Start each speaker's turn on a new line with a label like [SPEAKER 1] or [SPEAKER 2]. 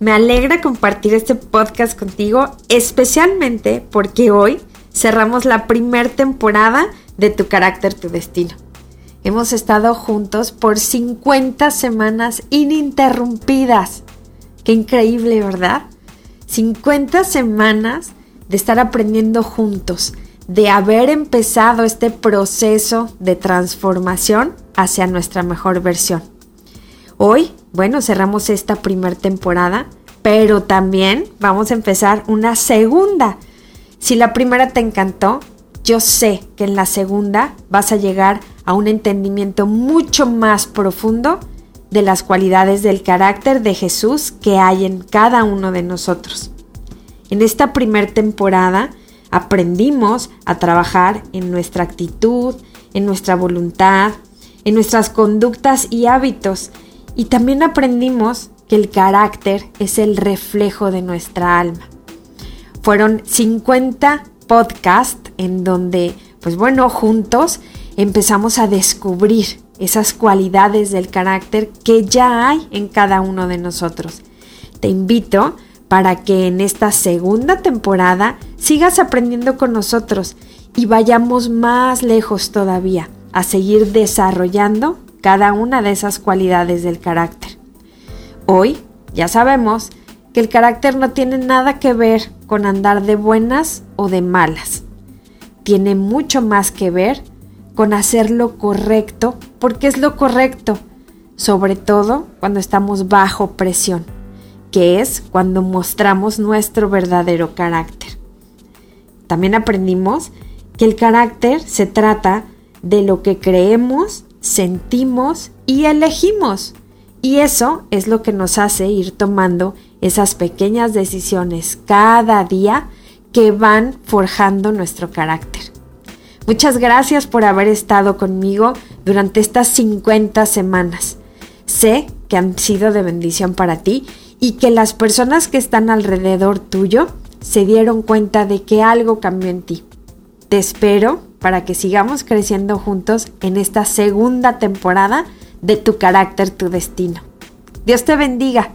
[SPEAKER 1] Me alegra compartir este podcast contigo, especialmente porque hoy cerramos la primera temporada de Tu carácter, tu destino. Hemos estado juntos por 50 semanas ininterrumpidas. Qué increíble, ¿verdad? 50 semanas de estar aprendiendo juntos, de haber empezado este proceso de transformación hacia nuestra mejor versión. Hoy, bueno, cerramos esta primera temporada, pero también vamos a empezar una segunda. Si la primera te encantó, yo sé que en la segunda vas a llegar a un entendimiento mucho más profundo de las cualidades del carácter de Jesús que hay en cada uno de nosotros. En esta primera temporada aprendimos a trabajar en nuestra actitud, en nuestra voluntad, en nuestras conductas y hábitos y también aprendimos que el carácter es el reflejo de nuestra alma. Fueron 50 podcasts en donde, pues bueno, juntos empezamos a descubrir esas cualidades del carácter que ya hay en cada uno de nosotros. Te invito para que en esta segunda temporada sigas aprendiendo con nosotros y vayamos más lejos todavía a seguir desarrollando cada una de esas cualidades del carácter. Hoy ya sabemos que el carácter no tiene nada que ver con andar de buenas o de malas. Tiene mucho más que ver con hacer lo correcto porque es lo correcto, sobre todo cuando estamos bajo presión, que es cuando mostramos nuestro verdadero carácter. También aprendimos que el carácter se trata de lo que creemos sentimos y elegimos. Y eso es lo que nos hace ir tomando esas pequeñas decisiones cada día que van forjando nuestro carácter. Muchas gracias por haber estado conmigo durante estas 50 semanas. Sé que han sido de bendición para ti y que las personas que están alrededor tuyo se dieron cuenta de que algo cambió en ti. Te espero para que sigamos creciendo juntos en esta segunda temporada de Tu carácter, tu destino. Dios te bendiga.